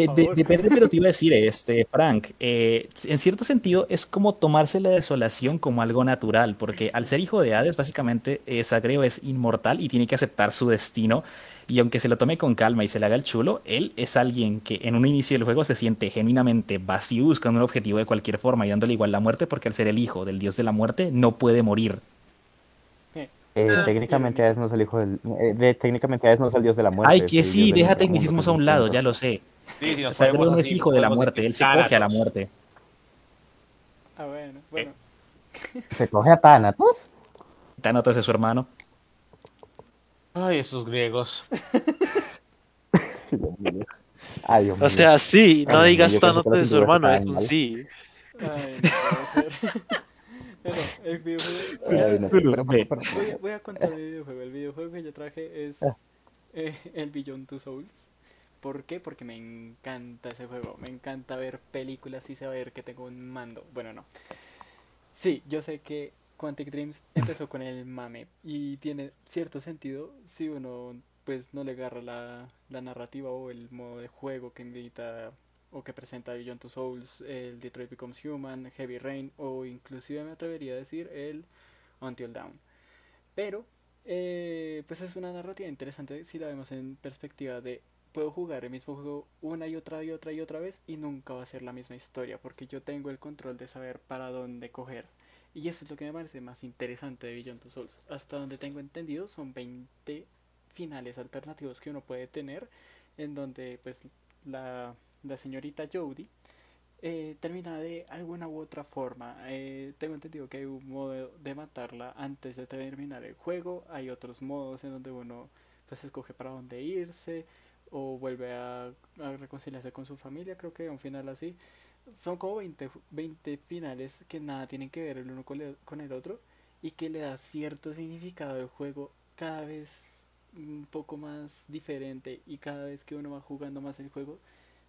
este depende, pero te iba a decir, este, Frank, eh, en cierto sentido es como tomarse la desolación como algo natural, porque al ser hijo de Hades, básicamente eh, Sagreo es inmortal y tiene que aceptar su destino. Y aunque se lo tome con calma y se le haga el chulo, él es alguien que en un inicio del juego se siente genuinamente vacío buscando un objetivo de cualquier forma y dándole igual la muerte porque al ser el hijo del dios de la muerte no puede morir. Eh, técnicamente Hades no es el hijo del... eh, de- técnicamente Hades no es el dios de la muerte. Ay, que sí, deja inframundo, tecnicismos a un lado, ya lo sé. Sí, sí, no es hijo de la muerte, él se coge a la muerte. Ah, bueno, bueno. ¿Se coge a Thanatos? Thanatos es su hermano. Ay, esos griegos. Ay, Dios O sea, sí, no Ay, digas Thanos de su hermano, es un mal. sí. Ay. Bueno, el videojuego. Pero- pero- voy a contar el videojuego. El videojuego que yo traje es Ah. eh, el Beyond Two Souls. ¿Por qué? Porque me encanta ese juego. Me encanta ver películas y saber que tengo un mando. Bueno, no. Sí, yo sé que Quantic Dreams empezó con el mame y tiene cierto sentido si uno pues no le agarra la, narrativa o el modo de juego que invita o que presenta Beyond Two Souls, el Detroit Becomes Human, Heavy Rain o inclusive me atrevería a decir el Until Dawn. Pero eh, pues es una narrativa interesante si la vemos en perspectiva de puedo jugar el mismo juego una y otra y otra y otra vez y nunca va a ser la misma historia porque yo tengo el control de saber para dónde coger. Y eso es lo que me parece más interesante de Beyond Two Souls. Hasta donde tengo entendido son 20 finales alternativos que uno puede tener en donde pues la, la señorita Jodie eh, termina de alguna u otra forma. Eh, tengo entendido que hay un modo de matarla antes de terminar el juego. Hay otros modos en donde uno pues escoge para dónde irse o vuelve a, a reconciliarse con su familia. Creo que un final así. Son como 20, ju- 20 finales que nada tienen que ver el uno con el, con el otro y que le da cierto significado al juego cada vez un poco más diferente y cada vez que uno va jugando más el juego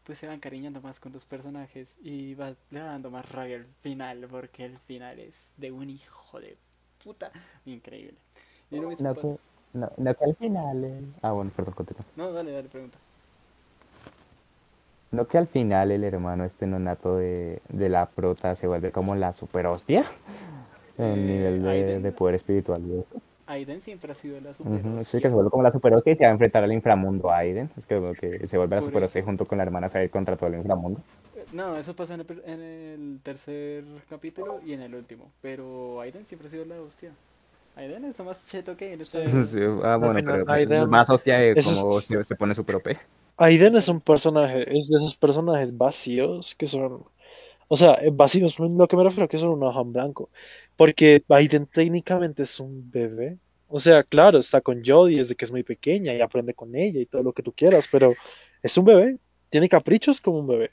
pues se va encariñando más con los personajes y va, le va dando más rabia al final, porque el final es de un hijo de puta increíble. Y No pa- que, no, no que al final... eh, Ah, bueno, perdón, continúa. No, dale, dale, pregunta. No que al final el hermano este nonato de, de la prota se vuelve como la super hostia. En Eh, nivel de, Aiden. de poder espiritual. Aiden siempre ha sido la super Ujú, Sí, hostia. que se vuelve como la super hostia y se va a enfrentar al inframundo Aiden. Es que, como que se vuelve la super hostia junto con la hermana se va a ir contra todo el inframundo. Eh, No, eso pasó en el, en el tercer capítulo y en el último. Pero Aiden siempre ha sido la hostia. Aiden es lo más cheto que en este Sí. ah, bueno, final, pero pues, Aiden- es más hostia de como es- se, se pone super OP. Aiden es un personaje, es de esos personajes vacíos que son, o sea, eh, vacíos, lo que me refiero que son un ojo en blanco, porque Aiden técnicamente es un bebé, o sea, claro, está con Jodie desde que es muy pequeña y aprende con ella y todo lo que tú quieras, pero es un bebé, tiene caprichos como un bebé.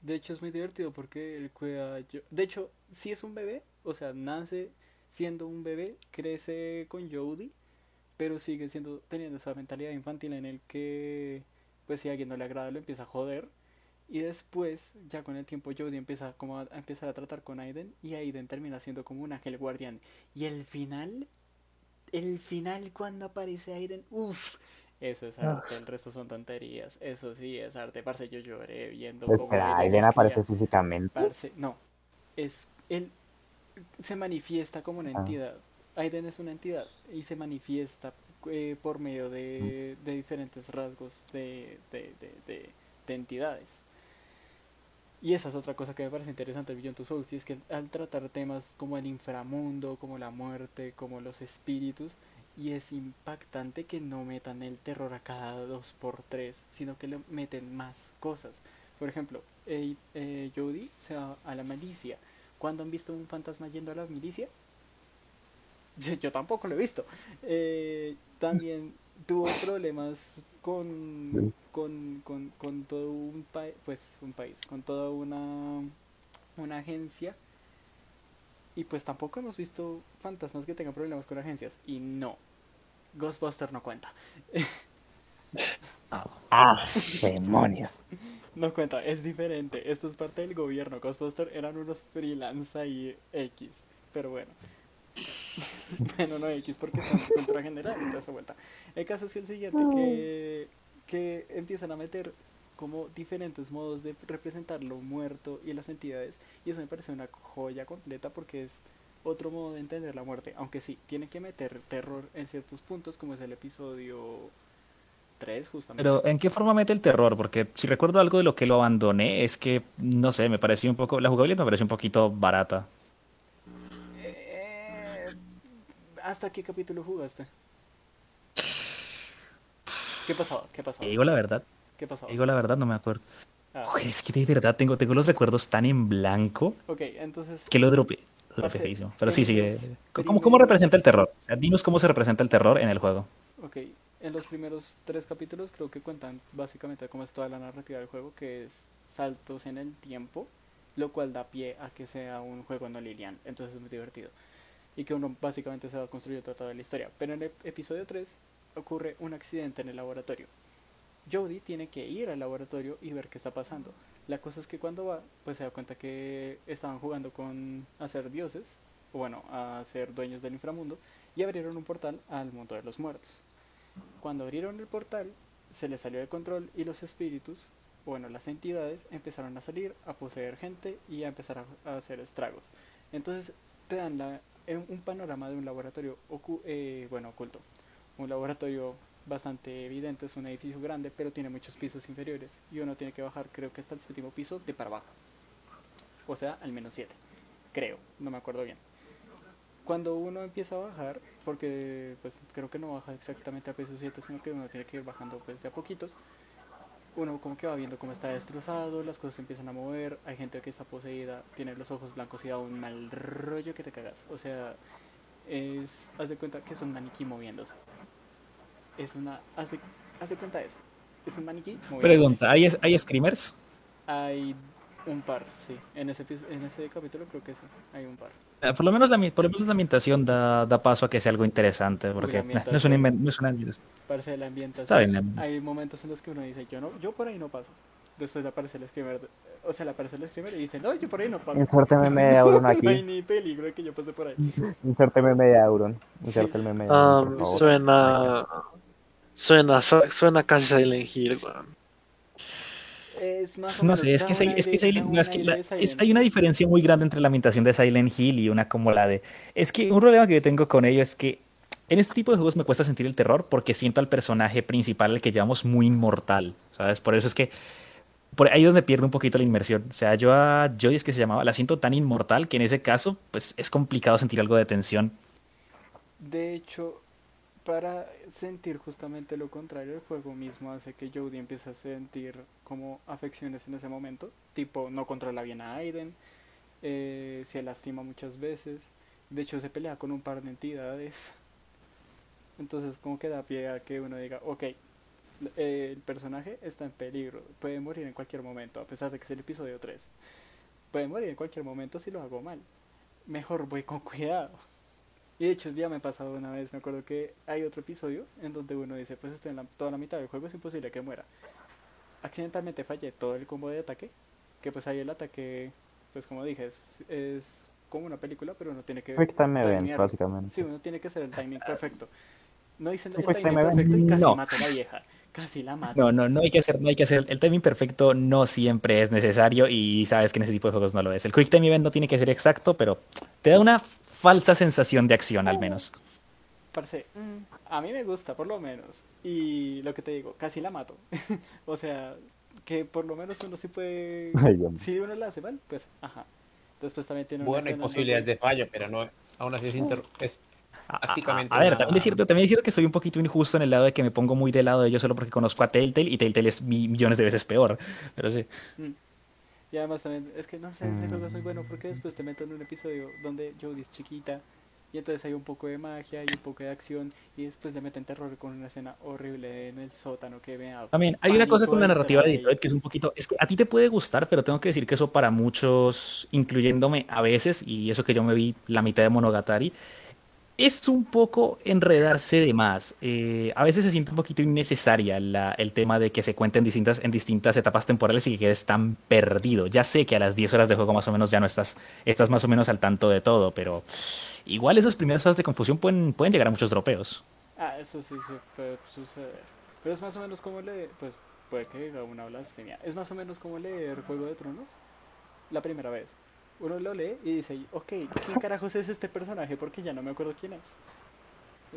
De hecho, es muy divertido porque él cuida. De hecho, si es un bebé, o sea, nace siendo un bebé, crece con Jodie, pero sigue siendo teniendo esa mentalidad infantil en el que, pues, si a alguien no le agrada, lo empieza a joder. Y después, ya con el tiempo, Jodie empieza como a, a empezar a tratar con Aiden y Aiden termina siendo como un ángel guardián. Y el final, el final cuando aparece Aiden, uff, Eso es Ah. arte, el resto son tonterías. Eso sí es arte. Parce, yo lloré viendo Pues cómo Espera, él Aiden aparece físicamente. Parce, no. Es él se manifiesta como una Ah. entidad. Aiden es una entidad y se manifiesta eh, por medio de, de diferentes rasgos de, de, de, de- de entidades. Y esa es otra cosa que me parece interesante de Beyond Two Souls, y es que al tratar temas como el inframundo, como la muerte, como los espíritus, y es impactante que no metan el terror a cada dos por tres, sino que le meten más cosas. Por ejemplo, eh, eh, Jodie se va a la milicia. ¿Cuándo han visto un fantasma yendo a la milicia? Yo, yo tampoco lo he visto. Eh, también tuvo problemas con, con, con, con todo un país, pues un país, con toda una, una agencia. Y pues tampoco hemos visto fantasmas que tengan problemas con agencias. Y no, Ghostbuster no cuenta. ¡Ah, demonios! No cuenta, es diferente. Esto es parte del gobierno. Ghostbuster eran unos freelance ahí X. Pero bueno. bueno, no X porque son contra general y toda esa vuelta. El caso es que el siguiente, que, que empiezan a meter como diferentes modos de representar lo muerto y las entidades. Y eso me parece una joya completa porque es otro modo de entender la muerte. Aunque sí, tiene que meter terror en ciertos puntos, como es el episodio 3, justamente. Pero ¿en qué forma mete el terror? Porque si recuerdo algo de lo que lo abandoné es que, no sé, me pareció un poco, la jugabilidad me pareció un poquito barata. ¿Hasta qué capítulo jugaste? ¿Qué pasaba? ¿Qué pasaba? Te digo la verdad, ¿Qué te pasaba? digo la verdad, no me acuerdo. Ah, Uy, es que de verdad tengo, tengo los recuerdos tan en blanco ok, entonces que lo dropeé. Pero sí, los ¿Cómo, cómo representa el terror? Dinos cómo se representa el terror en el juego. Ok, en los primeros tres capítulos creo que cuentan básicamente cómo es toda la narrativa del juego, que es saltos en el tiempo, lo cual da pie a que sea un juego no lineal, entonces es muy divertido. Y que uno básicamente se va construyendo toda la historia. Pero en el episodio 3 ocurre un accidente en el laboratorio. Jodie tiene que ir al laboratorio y ver qué está pasando. La cosa es que cuando va, pues se da cuenta que estaban jugando con a ser dioses, o bueno, a ser dueños del inframundo, y abrieron un portal al mundo de los muertos. Cuando abrieron el portal, se les salió de control y los espíritus, bueno, las entidades, empezaron a salir, a poseer gente y a empezar a, a hacer estragos. Entonces te dan la, un panorama de un laboratorio ocu- eh, bueno, oculto. Un laboratorio bastante evidente, es un edificio grande, pero tiene muchos pisos inferiores y uno tiene que bajar, creo que hasta el séptimo piso de para abajo. O sea, al menos siete. Creo, no me acuerdo bien. Cuando uno empieza a bajar, porque pues creo que no baja exactamente a piso 7, sino que uno tiene que ir bajando pues de a poquitos, uno como que va viendo cómo está destrozado, las cosas se empiezan a mover, hay gente que está poseída, tiene los ojos blancos y da un mal rollo que te cagas. O sea, es, haz de cuenta que es un maniquí moviéndose. Es una, haz de, haz de cuenta eso. Es un maniquí moviéndose. Pregunta, ¿hay, hay screamers? Hay un par, sí. En ese, en ese capítulo creo que sí, hay un par. Eh, Por lo menos la, por lo menos la ambientación da, da paso a que sea algo interesante, porque no es una, inven- no es una Parece la ambientación. Está bien, la ambientación. Hay momentos en los que uno dice, yo no, yo por ahí no paso. Después aparece el screamer, o sea, le aparece el screamer y dice, no, yo por ahí no paso. Inserte meme de Auron No hay aquí. ni peligro de que yo pase por ahí. Inserte meme de Auron. Inserte el meme de Auron, por Um, favor. suena. Suena, suena casi Silent Hill, weón. Es más No sé, es que, es que Silent- es que la- es- hay una diferencia muy grande entre la ambientación de Silent Hill y una como la de... Es que un problema que yo tengo con ello es que en este tipo de juegos me cuesta sentir el terror porque siento al personaje principal, el que llamamos muy inmortal, ¿sabes? Por eso es que ahí es donde pierde un poquito la inmersión. O sea, yo a Joy es que se llamaba, la siento tan inmortal que en ese caso, pues es complicado sentir algo de tensión. De hecho, para sentir justamente lo contrario, el juego mismo hace que Jodie empiece a sentir como afecciones en ese momento. Tipo, no controla bien a Aiden, eh, se lastima muchas veces. De hecho, se pelea con un par de entidades. Entonces, como que da pie a que uno diga, ok, el personaje está en peligro, puede morir en cualquier momento, a pesar de que es el episodio 3. Puede morir en cualquier momento si lo hago mal. Mejor voy con cuidado. Y de hecho ya me ha pasado una vez, me acuerdo que hay otro episodio en donde uno dice, pues estoy en la, toda la mitad del juego, es imposible que muera. Accidentalmente fallé todo el combo de ataque, que pues ahí el ataque, pues como dije, es, es como una película, pero uno tiene que... Time event, básicamente. Sí, uno tiene que hacer el timing perfecto. No dicen Un el quick timing time event, perfecto y casi no. mato a la vieja. Casi la mato. No, no, no hay que hacer, no hay que hacer. El timing perfecto no siempre es necesario y sabes que en ese tipo de juegos no lo es. El quick time event no tiene que ser exacto, pero te da una falsa sensación de acción al menos. Parce, a mí me gusta, por lo menos. Y lo que te digo, casi la mato. o sea, que por lo menos uno sí puede. Ay. Si uno la hace mal, pues, ajá. Después también tiene una Bueno, hay posibilidades de fallo, pero no, aún así es, inter- es A, a- tácticamente a ver, también es, cierto, también es cierto que soy un poquito injusto en el lado de que me pongo muy del lado de ellos solo porque conozco a Telltale y Telltale es mi- millones de veces peor. Pero sí. Mm. Y además también, es que no sé, ese juego es muy bueno porque después te meten en un episodio donde Jodie es chiquita y entonces hay un poco de magia y un poco de acción y después le meten terror con una escena horrible en el sótano que me da También hay una cosa con la narrativa de. Detroit que es un poquito, es que a ti te puede gustar, pero tengo que decir que eso para muchos, incluyéndome a veces, y eso que yo me vi la mitad de Monogatari, es un poco enredarse de más. Eh, a veces se siente un poquito innecesaria la- el tema de que se cuenten distintas, en distintas etapas temporales y que quedes tan perdido. Ya sé que a las 10 horas de juego más o menos ya no estás, estás más o menos al tanto de todo, pero igual esas primeras horas de confusión pueden, pueden llegar a muchos dropeos. Ah, eso sí, sí puede suceder. Pero es más o menos como leer, pues puede que diga una blasfemia. Es más o menos como leer Juego de Tronos la primera vez. Uno lo lee y dice, ok, ¿quién carajos es este personaje? Porque ya no me acuerdo quién es.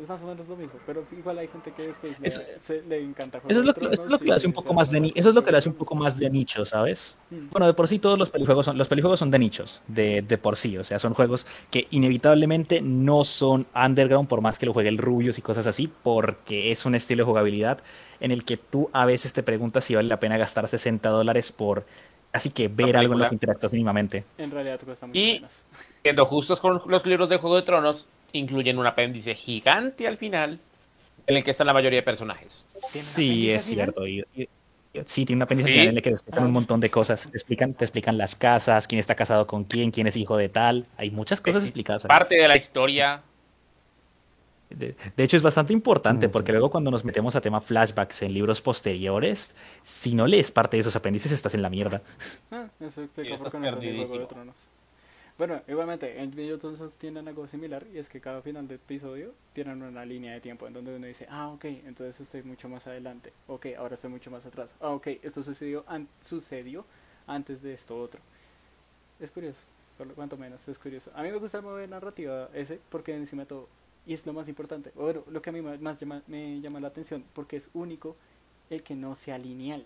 Es más o menos lo mismo, pero igual hay gente que después le, Eso- se- le encanta Juego Eso es, lo que, eso es lo que lo hace un poco más de eso es lo que lo hace un poco más de nicho, ¿sabes? Mm. Bueno, de por sí todos los pelijuegos son, los pelijuegos son de nichos, de, de por sí, o sea, son juegos que inevitablemente no son underground por más que lo juegue el Rubius y cosas así, porque es un estilo de jugabilidad en el que tú a veces te preguntas si vale la pena gastar 60 dólares por así que ver algo en lo que interactúas mínimamente. En realidad cuesta mucho Y- menos. Siendo justos con los libros de Juego de Tronos, incluyen un apéndice gigante al final, en el que están la mayoría de personajes. Sí, es cierto. y- y- sí, tiene un apéndice al ¿Sí? final en el que te explican un montón de cosas. Te explican, te explican las casas, quién está casado con quién, quién es hijo de tal. Hay muchas cosas explicadas. ahí. Parte de la historia. De, de hecho, es bastante importante porque luego cuando nos metemos a tema flashbacks en libros posteriores, si no lees parte de esos apéndices, estás en la mierda. Ah, eso explica Sí, por qué estás no entendí Juego de perdidísimo. Tronos. Bueno, igualmente, en Video Tronos tienen algo similar y es que cada final de episodio tienen una línea de tiempo en donde uno dice, ah, ok, entonces estoy mucho más adelante, ok, ahora estoy mucho más atrás, ah, ok, esto sucedió, an- sucedió antes de esto otro. Es curioso, por lo cuanto menos, es curioso. A mí me gusta el modo de narrativa ese porque encima de todo, y es lo más importante, bueno, lo que a mí más llama, me llama la atención, porque es único el que no sea lineal.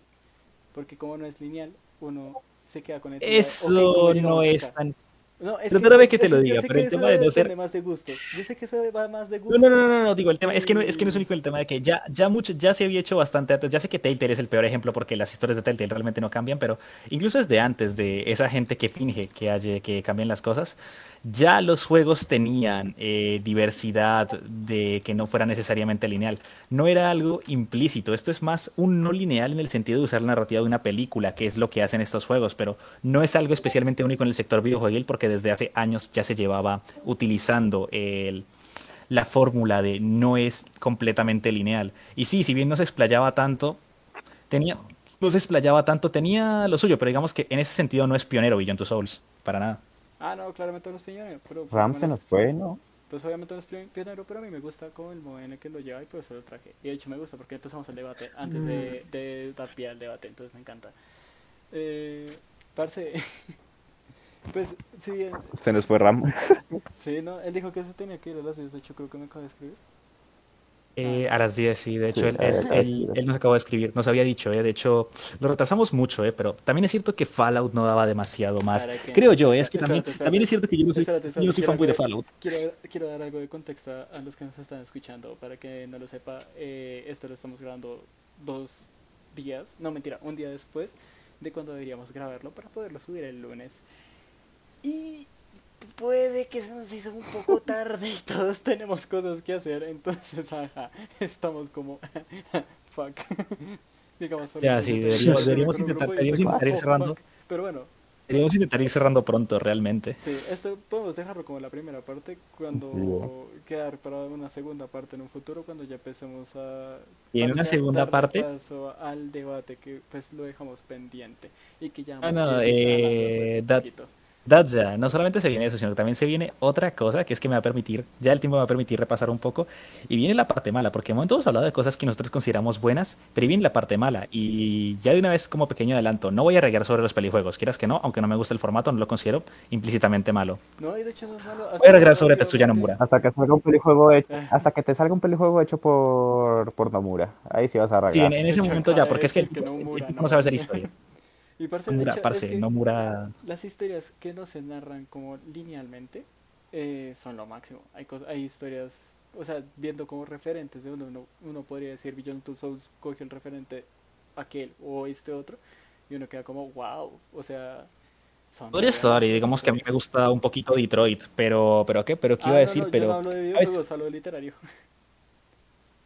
Porque como no es lineal, uno se queda con el Eso ¿cómo no es tan... No, es Perdóname eso- que te lo yo diga, sé pero que el tema de no ser- más de gustos. Yo sé que eso va más de No, gustos. no, no, no, no, digo, el tema es que no es que no es único el tema de que ya, ya mucho, ya se había hecho bastante antes. Ya sé que Telltale es el peor ejemplo porque las historias de Telltale realmente no cambian, pero incluso desde antes de esa gente que finge que haya, que cambian las cosas, ya los juegos tenían eh, diversidad de que no fuera necesariamente lineal. No era algo implícito. Esto es más un no lineal en el sentido de usar la narrativa de una película, que es lo que hacen estos juegos, pero no es algo especialmente único en el sector videojueguil porque desde hace años ya se llevaba utilizando el la fórmula de no es completamente lineal. Y sí, si bien no se explayaba tanto, tenía, no se explayaba tanto, tenía lo suyo, pero digamos que en ese sentido no es pionero Beyond Two Souls, para nada. Ah, no, claramente no es pionero. Pero Ram se nos fue, ¿no? Pues obviamente no es pi- pionero, pero a mí me gusta como el modo en el que lo lleva y por eso lo traje. Y de hecho me gusta porque empezamos el debate antes de, de dar pie al debate, entonces me encanta. Eh, parce, pues si bien, Se nos fue Ram. sí, no, él dijo que se tenía que ir a las 10, de hecho creo que me acaba de escribir. Eh, a las 10, sí, de hecho, Sí, él, él- él- 10. él nos acabó de escribir, nos había dicho, eh, de hecho, lo retrasamos mucho, eh, pero también es cierto que Fallout no daba demasiado más. Que- Creo yo, eh, es que Espérate, también, espérate. también es cierto que yo no soy, Espérate, espérate, yo no soy fanboy de Fallout. Quiero, quiero dar algo de contexto a, a los que nos están escuchando para que no lo sepa. eh, esto lo estamos grabando dos días, no mentira, un día después de cuando deberíamos grabarlo para poderlo subir el lunes. Y puede que se nos hizo un poco tarde y todos tenemos cosas que hacer, entonces ajá, estamos como fuck. Digamos, Ya, sí, yo deberíamos- intentar- deberíamos ir "Oh, cerrando". fuck". Pero bueno, Deberíamos intentar ir cerrando pronto, realmente. Sí, esto podemos dejarlo como la primera parte cuando quedar para una segunda parte en un futuro cuando ya empecemos a Y en una segunda parte- paso al debate que pues lo dejamos pendiente y que ya Ah, no, eh, no solamente se viene eso, sino que también se viene otra cosa que es que me va a permitir, ya el tiempo me va a permitir repasar un poco, y viene la parte mala, porque de momento hemos hablado de cosas que nosotros consideramos buenas, pero viene la parte mala, y ya de una vez como pequeño adelanto, no voy a regar sobre los pelijuegos, quieras que no, aunque no me guste el formato, no lo considero implícitamente malo. No, y de hecho no es malo. Voy a regar sobre Tetsuya que- Nomura. Hasta que salga un pelijuego hecho, Eh. hasta que te salga un pelijuego hecho por, por Nomura. Ahí sí vas a regar. Sí, en, en ese momento ya, porque es que el, no. no sabe hacer historia. Y parce, de Nomura, hecho, parce, es que Nomura... Las historias que no se narran como linealmente eh, son lo máximo. Hay, hay historias, o sea, viendo como referentes de uno, uno, uno podría decir Beyond Two Souls cogió el referente aquel o este otro y uno queda como wow, o sea, son Podría estar, y buenas digamos que a mí me gusta un poquito Detroit, pero, pero ¿qué? Pero ¿qué Ah, iba a no, decir? no, yo pero, no hablo de hablo de literario.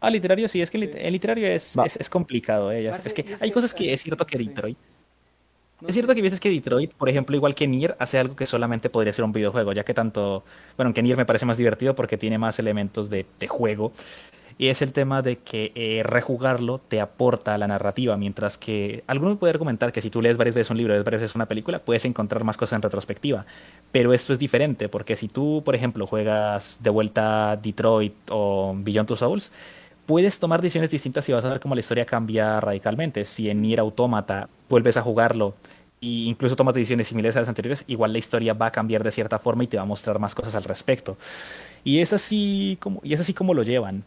Ah, literario, sí, es que el, lit- Sí. el literario es, es, es complicado, eh, Es que hay que- cosas que ah, es cierto que sí. Es cierto que veces que Detroit, por ejemplo, igual que Nier, hace algo que solamente podría ser un videojuego, ya que tanto. Bueno, que Nier me parece más divertido porque tiene más elementos de, de juego. Y es el tema de que eh, rejugarlo te aporta a la narrativa, mientras que alguno puede argumentar que si tú lees varias veces un libro, lees varias veces una película, puedes encontrar más cosas en retrospectiva. Pero esto es diferente, porque si tú, por ejemplo, juegas de vuelta Detroit o Beyond Two Souls, puedes tomar decisiones distintas y vas a ver cómo la historia cambia radicalmente. Si en Nier Automata vuelves a jugarlo e incluso tomas decisiones similares a las anteriores, igual la historia va a cambiar de cierta forma y te va a mostrar más cosas al respecto. Y es así como, y es así como lo llevan.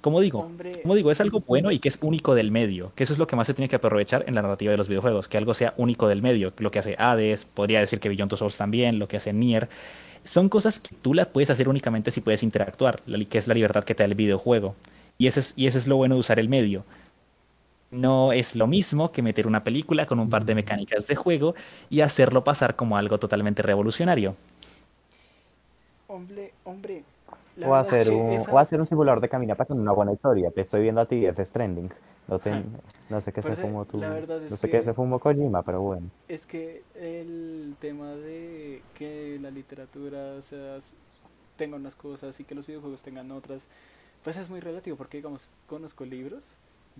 Como digo, Hombre, como digo, es algo bueno y que es único del medio, que eso es lo que más se tiene que aprovechar en la narrativa de los videojuegos, que algo sea único del medio, lo que hace Hades, podría decir que Beyond Two Souls también, lo que hace Nier, son cosas que tú las puedes hacer únicamente si puedes interactuar, que es la libertad que te da el videojuego. Y ese es, y ese es lo bueno de usar el medio. No es lo mismo que meter una película con un par de mecánicas de juego y hacerlo pasar como algo totalmente revolucionario. hombre, hombre. la O hacer, un, esa- o hacer un simulador de caminata con una buena historia. Te estoy viendo a ti, es Stranding. No, te- no sé qué se Parce, fumó tú. verdad es No sé qué se fumó Kojima, pero bueno. Es que el tema de que la literatura o sea, tenga unas cosas y que los videojuegos tengan otras, pues es muy relativo porque, digamos, conozco libros,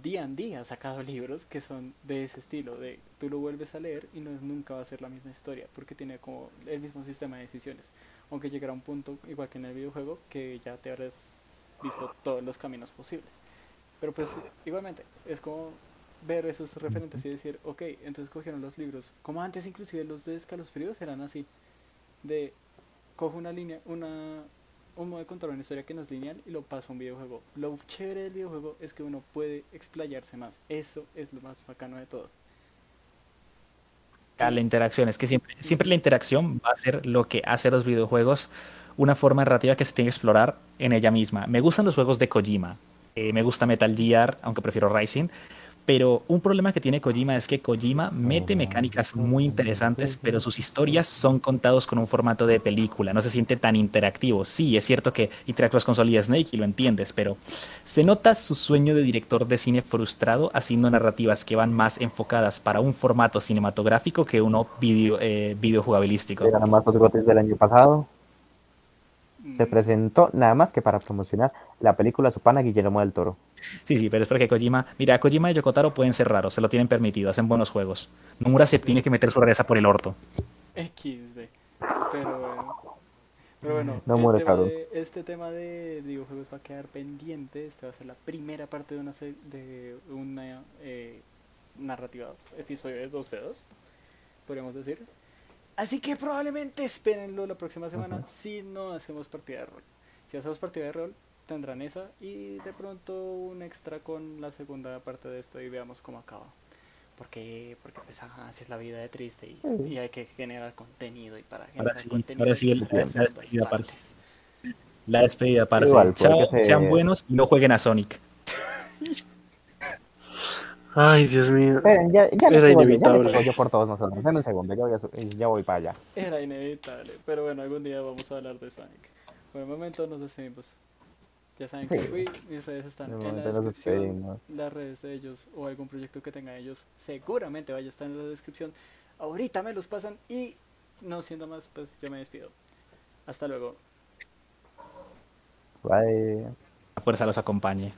día en día ha sacado libros que son de ese estilo, de tú lo vuelves a leer y no es nunca va a ser la misma historia porque tiene como el mismo sistema de decisiones, aunque llegará un punto, igual que en el videojuego, que ya te habrás visto todos los caminos posibles. Pero pues igualmente, es como ver esos referentes y decir, ok, entonces cogieron los libros, como antes inclusive los de escalofríos eran así, de cojo una línea, una un modo de contar una historia que no es lineal y lo paso a un videojuego. Lo chévere del videojuego es que uno puede explayarse más. Eso es lo más bacano de todo. la interacción. Es que siempre, siempre la interacción va a ser lo que hace los videojuegos una forma narrativa que se tiene que explorar en ella misma. Me gustan los juegos de Kojima. eh, me gusta Metal Gear, aunque prefiero Rising. Pero un problema que tiene Kojima es que Kojima mete mecánicas muy interesantes, pero sus historias son contados con un formato de película. No se siente tan interactivo. Sí, es cierto que interactúas con Solid Snake y lo entiendes, pero se nota su sueño de director de cine frustrado haciendo narrativas que van más enfocadas para un formato cinematográfico que uno video, eh, videojugabilístico. Era más del año pasado. Se Mm, presentó nada más que para promocionar la película Su pana Guillermo del Toro. Sí, sí, pero es porque Kojima, mira, Kojima y Yokotaro pueden ser raros, se lo tienen permitido, hacen buenos juegos. Nomura se tiene que meter su rareza por el orto. XD. Pero bueno. Pero bueno, No el muere, tema de- este tema de videojuegos va a quedar pendiente. Esta va a ser la primera parte de una, de una eh, narrativa, episodio de 2 de 2, podríamos decir. Así que probablemente espérenlo la próxima semana si no hacemos partida de rol. Si hacemos partida de rol, tendrán esa y de pronto un extra con la segunda parte de esto y veamos cómo acaba. Porque, porque pues, ajá, así es la vida de triste y, y hay que generar contenido y para generar sí, contenido. ahora sí el- la despedida, parce. La despedida, parce. Igual, Chao, se- sean buenos y no jueguen a Sonic. Ay, Dios mío. Esperen, ya, ya, le Era pego yo, ya inevitable. yo por todos nosotros. Dame un segundo, ya voy, a su- ya voy para allá. Era inevitable, pero bueno, algún día vamos a hablar de Sonic. Por el momento nos despedimos. Ya saben que Sí. uy, mis redes están De en la descripción. Las redes de ellos o algún proyecto que tengan ellos seguramente vaya a estar en la descripción. Ahorita me los pasan y no siendo más, pues yo me despido. Hasta luego. Bye. La fuerza los acompañe.